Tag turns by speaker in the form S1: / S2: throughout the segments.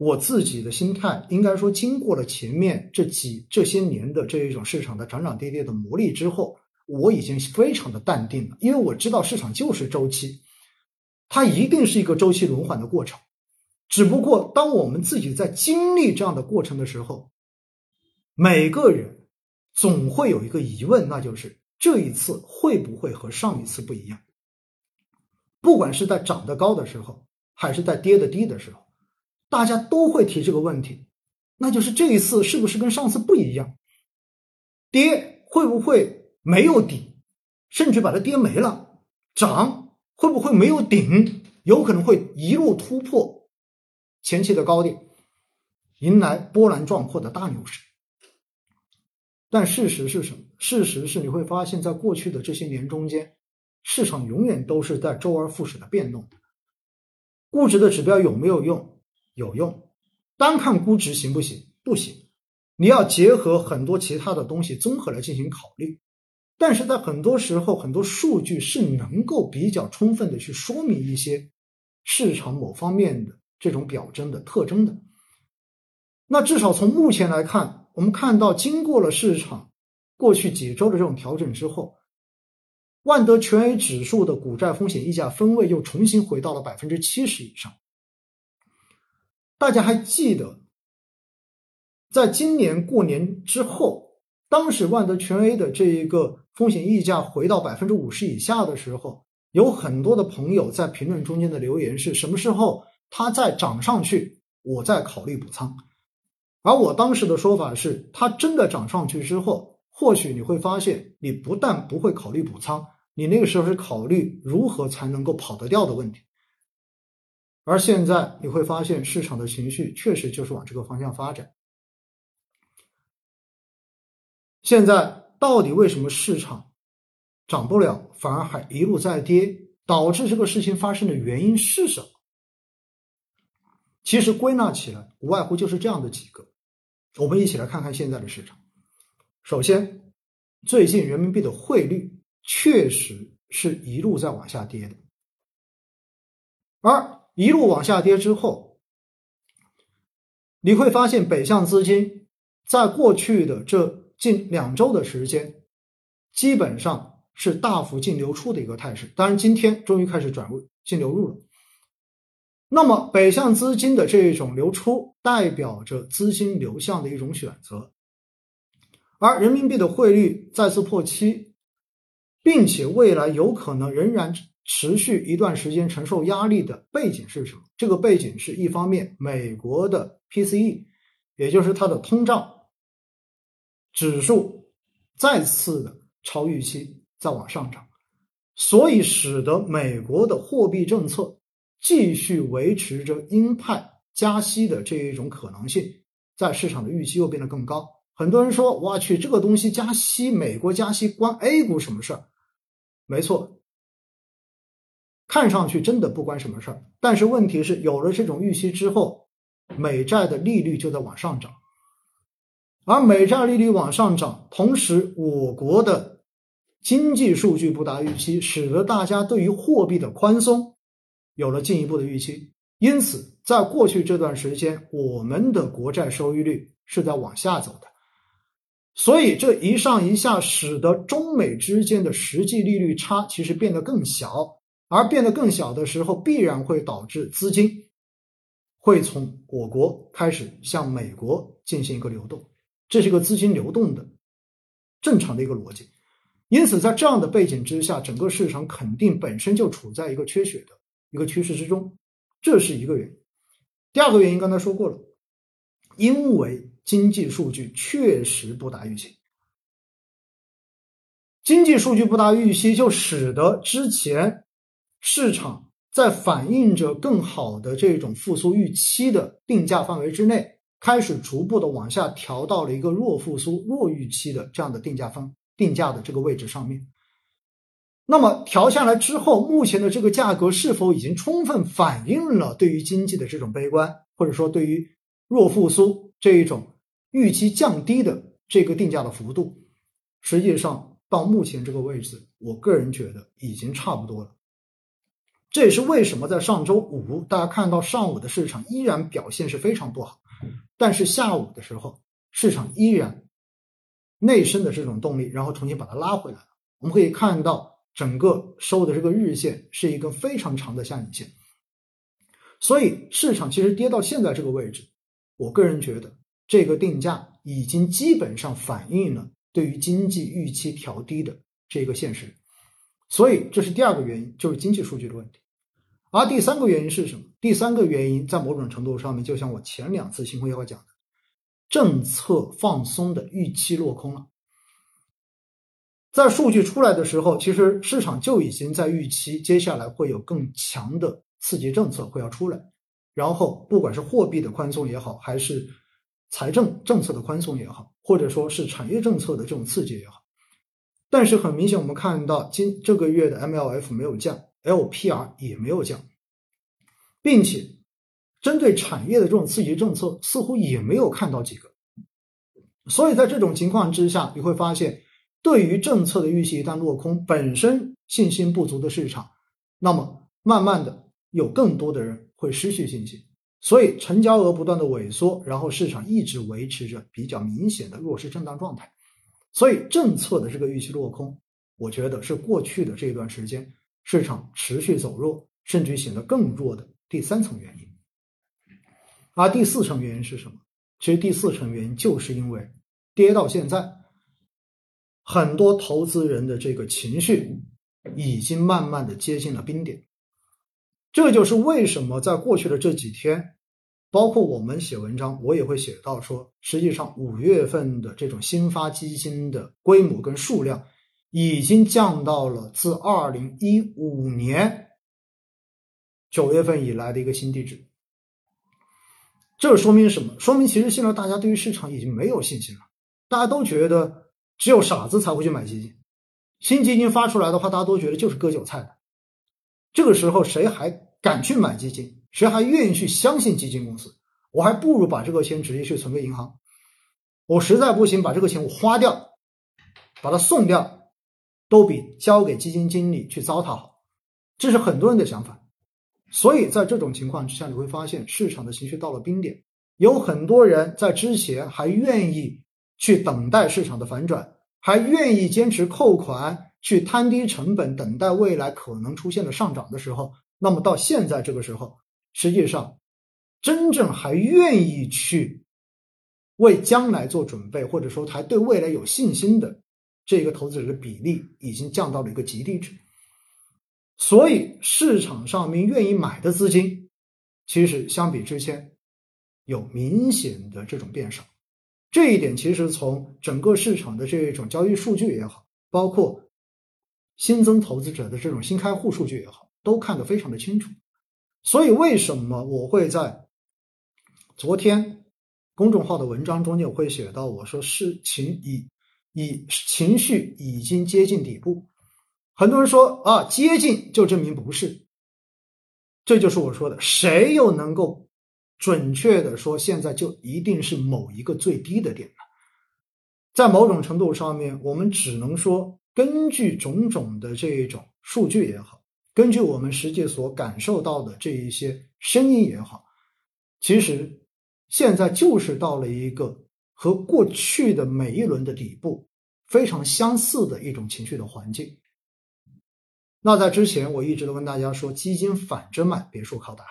S1: 我自己的心态，应该说经过了前面这几这些年的这一种市场的涨涨跌跌的磨砺之后，我已经非常的淡定了，因为我知道市场就是周期，它一定是一个周期轮换的过程。只不过当我们自己在经历这样的过程的时候，每个人总会有一个疑问，那就是这一次会不会和上一次不一样？不管是在涨得高的时候，还是在跌得低的时候。大家都会提这个问题，那就是这一次是不是跟上次不一样？跌会不会没有底，甚至把它跌没了？涨会不会没有顶，有可能会一路突破前期的高点，迎来波澜壮阔的大牛市？但事实是什么？事实是你会发现在过去的这些年中间，市场永远都是在周而复始的变动的，估值的指标有没有用？有用，单看估值行不行？不行，你要结合很多其他的东西综合来进行考虑。但是在很多时候，很多数据是能够比较充分的去说明一些市场某方面的这种表征的特征的。那至少从目前来看，我们看到经过了市场过去几周的这种调整之后，万德全 A 指数的股债风险溢价分位又重新回到了百分之七十以上。大家还记得，在今年过年之后，当时万德全 A 的这一个风险溢价回到百分之五十以下的时候，有很多的朋友在评论中间的留言是什么时候它再涨上去，我再考虑补仓。而我当时的说法是，它真的涨上去之后，或许你会发现，你不但不会考虑补仓，你那个时候是考虑如何才能够跑得掉的问题。而现在你会发现，市场的情绪确实就是往这个方向发展。现在到底为什么市场涨不了，反而还一路在跌？导致这个事情发生的原因是什么？其实归纳起来，无外乎就是这样的几个。我们一起来看看现在的市场。首先，最近人民币的汇率确实是一路在往下跌的，而。一路往下跌之后，你会发现北向资金在过去的这近两周的时间，基本上是大幅净流出的一个态势。当然，今天终于开始转入净流入了。那么，北向资金的这一种流出，代表着资金流向的一种选择。而人民币的汇率再次破七，并且未来有可能仍然。持续一段时间承受压力的背景是什么？这个背景是一方面，美国的 PCE，也就是它的通胀指数再次的超预期在往上涨，所以使得美国的货币政策继续维持着鹰派加息的这一种可能性，在市场的预期又变得更高。很多人说：“我去，这个东西加息，美国加息关 A 股什么事儿？”没错。看上去真的不关什么事儿，但是问题是有了这种预期之后，美债的利率就在往上涨，而美债利率往上涨，同时我国的经济数据不达预期，使得大家对于货币的宽松有了进一步的预期，因此在过去这段时间，我们的国债收益率是在往下走的，所以这一上一下，使得中美之间的实际利率差其实变得更小。而变得更小的时候，必然会导致资金会从我国开始向美国进行一个流动，这是一个资金流动的正常的一个逻辑。因此，在这样的背景之下，整个市场肯定本身就处在一个缺血的一个趋势之中，这是一个原因。第二个原因刚才说过了，因为经济数据确实不达预期，经济数据不达预期，就使得之前。市场在反映着更好的这种复苏预期的定价范围之内，开始逐步的往下调到了一个弱复苏、弱预期的这样的定价方定价的这个位置上面。那么调下来之后，目前的这个价格是否已经充分反映了对于经济的这种悲观，或者说对于弱复苏这一种预期降低的这个定价的幅度？实际上到目前这个位置，我个人觉得已经差不多了。这也是为什么在上周五大家看到上午的市场依然表现是非常不好，但是下午的时候市场依然内生的这种动力，然后重新把它拉回来了。我们可以看到整个收的这个日线是一根非常长的下影线，所以市场其实跌到现在这个位置，我个人觉得这个定价已经基本上反映了对于经济预期调低的这个现实。所以这是第二个原因，就是经济数据的问题。而第三个原因是什么？第三个原因在某种程度上面，就像我前两次新会要讲的，政策放松的预期落空了。在数据出来的时候，其实市场就已经在预期接下来会有更强的刺激政策会要出来，然后不管是货币的宽松也好，还是财政政策的宽松也好，或者说是产业政策的这种刺激也好。但是很明显，我们看到今这个月的 MLF 没有降，LPR 也没有降，并且针对产业的这种刺激政策似乎也没有看到几个。所以在这种情况之下，你会发现，对于政策的预期一旦落空，本身信心不足的市场，那么慢慢的有更多的人会失去信心，所以成交额不断的萎缩，然后市场一直维持着比较明显的弱势震荡状态。所以政策的这个预期落空，我觉得是过去的这一段时间市场持续走弱，甚至于显得更弱的第三层原因。而第四层原因是什么？其实第四层原因就是因为跌到现在，很多投资人的这个情绪已经慢慢的接近了冰点。这就是为什么在过去的这几天。包括我们写文章，我也会写到说，实际上五月份的这种新发基金的规模跟数量，已经降到了自二零一五年九月份以来的一个新低值。这说明什么？说明其实现在大家对于市场已经没有信心了，大家都觉得只有傻子才会去买基金，新基金发出来的话，大家都觉得就是割韭菜的。这个时候谁还敢去买基金？谁还愿意去相信基金公司？我还不如把这个钱直接去存个银行。我实在不行，把这个钱我花掉，把它送掉，都比交给基金经理去糟蹋好。这是很多人的想法。所以在这种情况之下，你会发现市场的情绪到了冰点。有很多人在之前还愿意去等待市场的反转，还愿意坚持扣款去摊低成本，等待未来可能出现的上涨的时候，那么到现在这个时候。实际上，真正还愿意去为将来做准备，或者说还对未来有信心的这个投资者的比例，已经降到了一个极低值。所以市场上面愿意买的资金，其实相比之前有明显的这种变少。这一点其实从整个市场的这种交易数据也好，包括新增投资者的这种新开户数据也好，都看得非常的清楚。所以，为什么我会在昨天公众号的文章中间我会写到，我说事情已已情绪已经接近底部。很多人说啊，接近就证明不是，这就是我说的，谁又能够准确的说现在就一定是某一个最低的点呢？在某种程度上面，我们只能说根据种种的这种数据也好。根据我们实际所感受到的这一些声音也好，其实现在就是到了一个和过去的每一轮的底部非常相似的一种情绪的环境。那在之前我一直都跟大家说，基金反着买，别墅靠大海。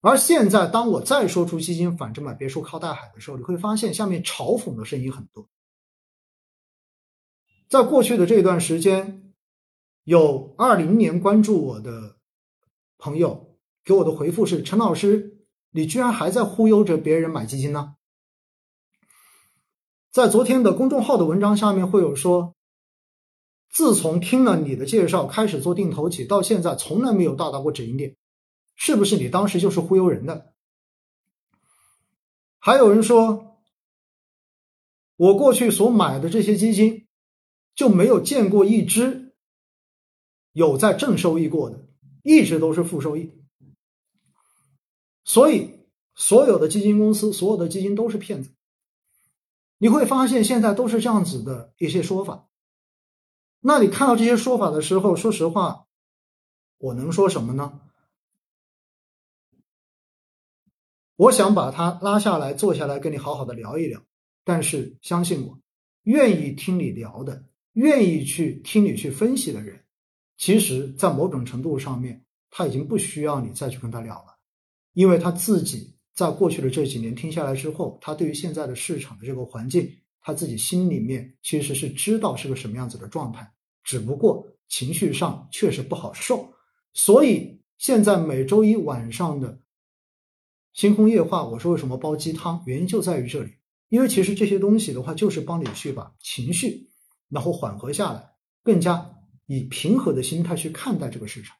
S1: 而现在当我再说出基金反着买，别墅靠大海的时候，你会发现下面嘲讽的声音很多。在过去的这段时间。有二零年关注我的朋友给我的回复是：陈老师，你居然还在忽悠着别人买基金呢？在昨天的公众号的文章下面会有说，自从听了你的介绍开始做定投起，到现在从来没有到达过止盈点，是不是你当时就是忽悠人的？还有人说，我过去所买的这些基金就没有见过一只。有在正收益过的，一直都是负收益，所以所有的基金公司、所有的基金都是骗子。你会发现现在都是这样子的一些说法。那你看到这些说法的时候，说实话，我能说什么呢？我想把他拉下来，坐下来跟你好好的聊一聊。但是相信我，愿意听你聊的，愿意去听你去分析的人，其实，在某种程度上面，他已经不需要你再去跟他聊了，因为他自己在过去的这几年听下来之后，他对于现在的市场的这个环境，他自己心里面其实是知道是个什么样子的状态，只不过情绪上确实不好受。所以现在每周一晚上的星空夜话，我说为什么煲鸡汤，原因就在于这里。因为其实这些东西的话，就是帮你去把情绪然后缓和下来，更加以平和的心态去看待这个市场。